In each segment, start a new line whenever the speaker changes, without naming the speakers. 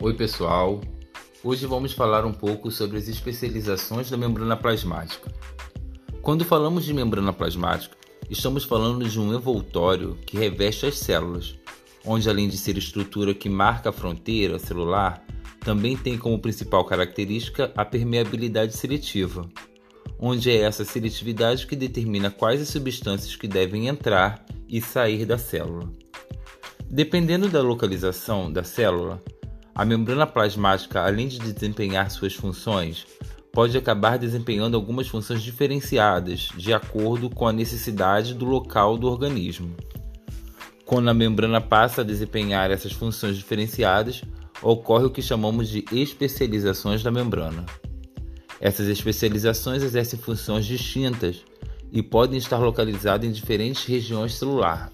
Oi, pessoal. Hoje vamos falar um pouco sobre as especializações da membrana plasmática. Quando falamos de membrana plasmática, estamos falando de um envoltório que reveste as células, onde além de ser estrutura que marca a fronteira celular, também tem como principal característica a permeabilidade seletiva, onde é essa seletividade que determina quais as substâncias que devem entrar e sair da célula. Dependendo da localização da célula, a membrana plasmática, além de desempenhar suas funções, pode acabar desempenhando algumas funções diferenciadas de acordo com a necessidade do local do organismo. Quando a membrana passa a desempenhar essas funções diferenciadas, ocorre o que chamamos de especializações da membrana. Essas especializações exercem funções distintas e podem estar localizadas em diferentes regiões celulares.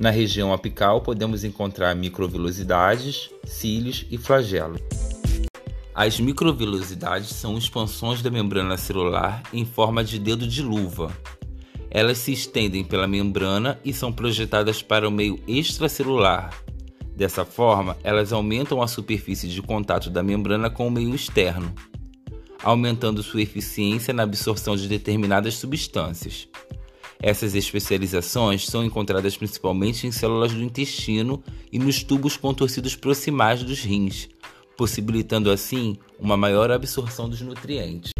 Na região apical podemos encontrar microvilosidades, cílios e flagelos. As microvilosidades são expansões da membrana celular em forma de dedo de luva. Elas se estendem pela membrana e são projetadas para o meio extracelular. Dessa forma, elas aumentam a superfície de contato da membrana com o meio externo, aumentando sua eficiência na absorção de determinadas substâncias. Essas especializações são encontradas principalmente em células do intestino e nos tubos contorcidos proximais dos rins, possibilitando assim uma maior absorção dos nutrientes.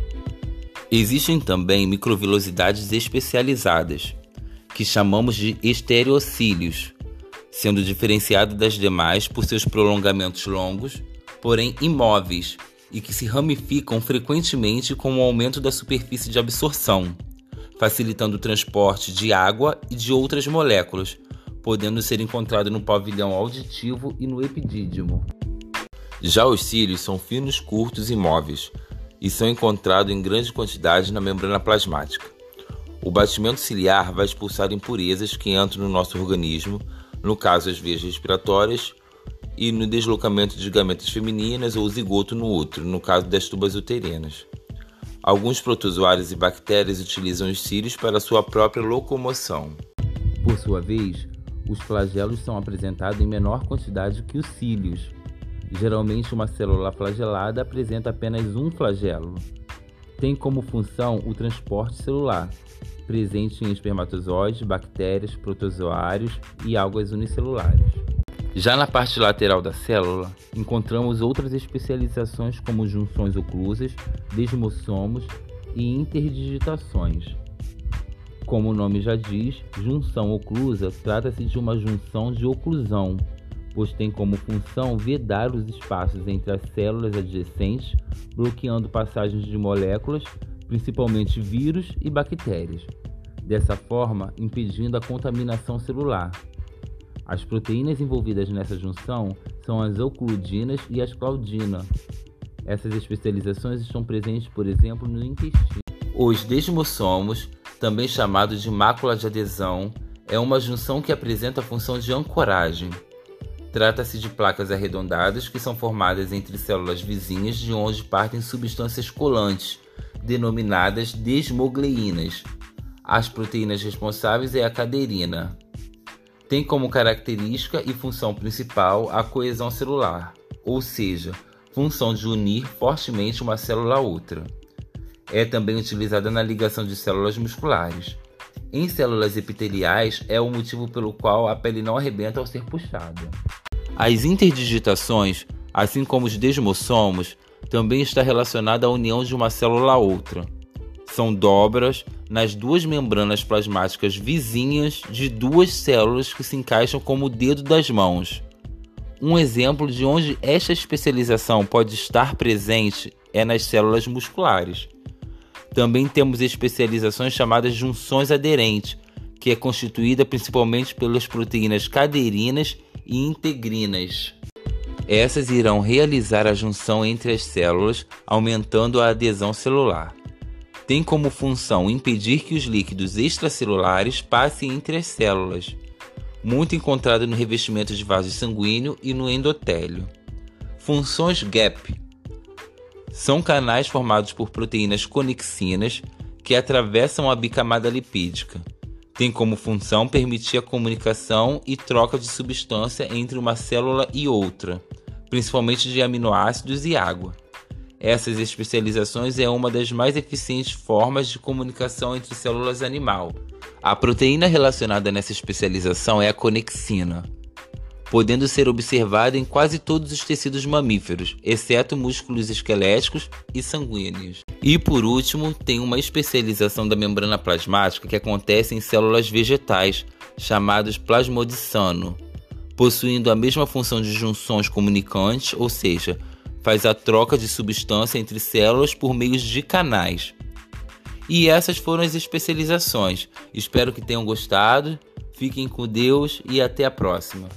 Existem também microvilosidades especializadas, que chamamos de estereocílios, sendo diferenciado das demais por seus prolongamentos longos, porém imóveis, e que se ramificam frequentemente com o aumento da superfície de absorção facilitando o transporte de água e de outras moléculas, podendo ser encontrado no pavilhão auditivo e no epidídimo. Já os cílios são finos, curtos e móveis, e são encontrados em grande quantidade na membrana plasmática. O batimento ciliar vai expulsar impurezas que entram no nosso organismo, no caso as veias respiratórias, e no deslocamento de gametas femininas ou zigoto no útero, no caso das tubas uterinas. Alguns protozoários e bactérias utilizam os cílios para sua própria locomoção. Por sua vez, os flagelos são apresentados em menor quantidade que os cílios. Geralmente, uma célula flagelada apresenta apenas um flagelo. Tem como função o transporte celular, presente em espermatozoides, bactérias, protozoários e algas unicelulares. Já na parte lateral da célula, encontramos outras especializações como junções oclusas, desmossomos e interdigitações. Como o nome já diz, junção oclusa trata-se de uma junção de oclusão, pois tem como função vedar os espaços entre as células adjacentes, bloqueando passagens de moléculas, principalmente vírus e bactérias, dessa forma impedindo a contaminação celular. As proteínas envolvidas nessa junção são as ocludinas e as claudinas. Essas especializações estão presentes, por exemplo, no intestino. Os desmossomos, também chamados de mácula de adesão, é uma junção que apresenta a função de ancoragem. Trata-se de placas arredondadas que são formadas entre células vizinhas de onde partem substâncias colantes, denominadas desmogleinas. As proteínas responsáveis é a cadeirina, tem como característica e função principal a coesão celular, ou seja, função de unir fortemente uma célula a outra. É também utilizada na ligação de células musculares. Em células epiteliais, é o motivo pelo qual a pele não arrebenta ao ser puxada. As interdigitações, assim como os desmossomos, também está relacionada à união de uma célula a outra. São dobras nas duas membranas plasmáticas vizinhas de duas células que se encaixam como o dedo das mãos. Um exemplo de onde esta especialização pode estar presente é nas células musculares. Também temos especializações chamadas junções aderentes, que é constituída principalmente pelas proteínas cadeirinas e integrinas. Essas irão realizar a junção entre as células, aumentando a adesão celular tem como função impedir que os líquidos extracelulares passem entre as células, muito encontrado no revestimento de vaso sanguíneo e no endotélio. Funções GAP são canais formados por proteínas conexinas que atravessam a bicamada lipídica. Tem como função permitir a comunicação e troca de substância entre uma célula e outra, principalmente de aminoácidos e água. Essas especializações é uma das mais eficientes formas de comunicação entre células animal. A proteína relacionada nessa especialização é a conexina, podendo ser observada em quase todos os tecidos mamíferos, exceto músculos esqueléticos e sanguíneos. E por último, tem uma especialização da membrana plasmática que acontece em células vegetais, chamadas plasmodissano, possuindo a mesma função de junções comunicantes, ou seja, faz a troca de substância entre células por meio de canais. E essas foram as especializações. Espero que tenham gostado. Fiquem com Deus e até a próxima.